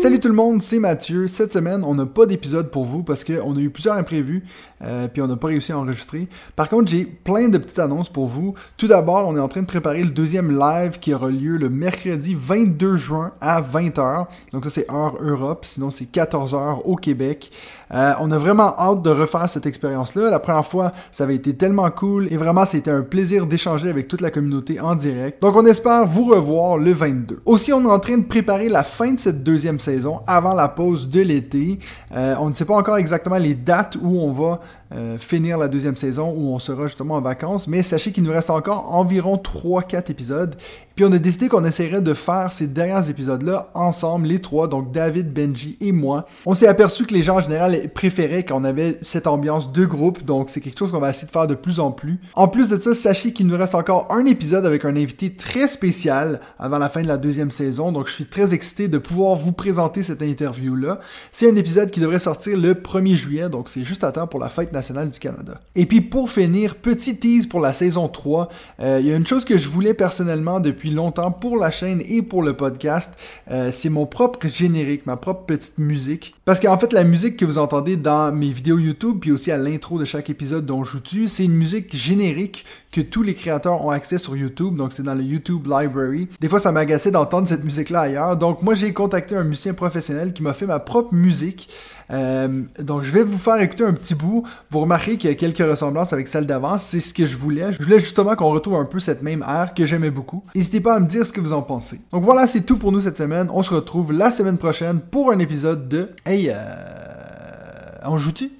Salut tout le monde, c'est Mathieu. Cette semaine, on n'a pas d'épisode pour vous parce qu'on a eu plusieurs imprévus, euh, puis on n'a pas réussi à enregistrer. Par contre, j'ai plein de petites annonces pour vous. Tout d'abord, on est en train de préparer le deuxième live qui aura lieu le mercredi 22 juin à 20h. Donc ça, c'est heure Europe, sinon c'est 14h au Québec. Euh, on a vraiment hâte de refaire cette expérience-là. La première fois, ça avait été tellement cool et vraiment, c'était un plaisir d'échanger avec toute la communauté en direct. Donc, on espère vous revoir le 22. Aussi, on est en train de préparer la fin de cette deuxième avant la pause de l'été. Euh, on ne sait pas encore exactement les dates où on va euh, finir la deuxième saison, où on sera justement en vacances, mais sachez qu'il nous reste encore environ 3-4 épisodes. Puis on a décidé qu'on essaierait de faire ces derniers épisodes-là ensemble, les trois, donc David, Benji et moi. On s'est aperçu que les gens en général préféraient qu'on avait cette ambiance de groupe, donc c'est quelque chose qu'on va essayer de faire de plus en plus. En plus de ça, sachez qu'il nous reste encore un épisode avec un invité très spécial avant la fin de la deuxième saison, donc je suis très excité de pouvoir vous présenter cette interview-là. C'est un épisode qui devrait sortir le 1er juillet, donc c'est juste à temps pour la fête nationale du Canada. Et puis pour finir, petit tease pour la saison 3, euh, il y a une chose que je voulais personnellement depuis longtemps pour la chaîne et pour le podcast, euh, c'est mon propre générique, ma propre petite musique. Parce qu'en fait, la musique que vous entendez dans mes vidéos YouTube, puis aussi à l'intro de chaque épisode dont je joue c'est une musique générique que tous les créateurs ont accès sur YouTube, donc c'est dans le YouTube Library. Des fois, ça m'agaçait d'entendre cette musique-là ailleurs, donc moi j'ai contacté un musicien professionnel qui m'a fait ma propre musique. Euh, donc je vais vous faire écouter un petit bout. Vous remarquez qu'il y a quelques ressemblances avec celle d'avant. C'est ce que je voulais. Je voulais justement qu'on retrouve un peu cette même air que j'aimais beaucoup. N'hésitez pas à me dire ce que vous en pensez. Donc voilà, c'est tout pour nous cette semaine. On se retrouve la semaine prochaine pour un épisode de Hey, euh... on joue-tu?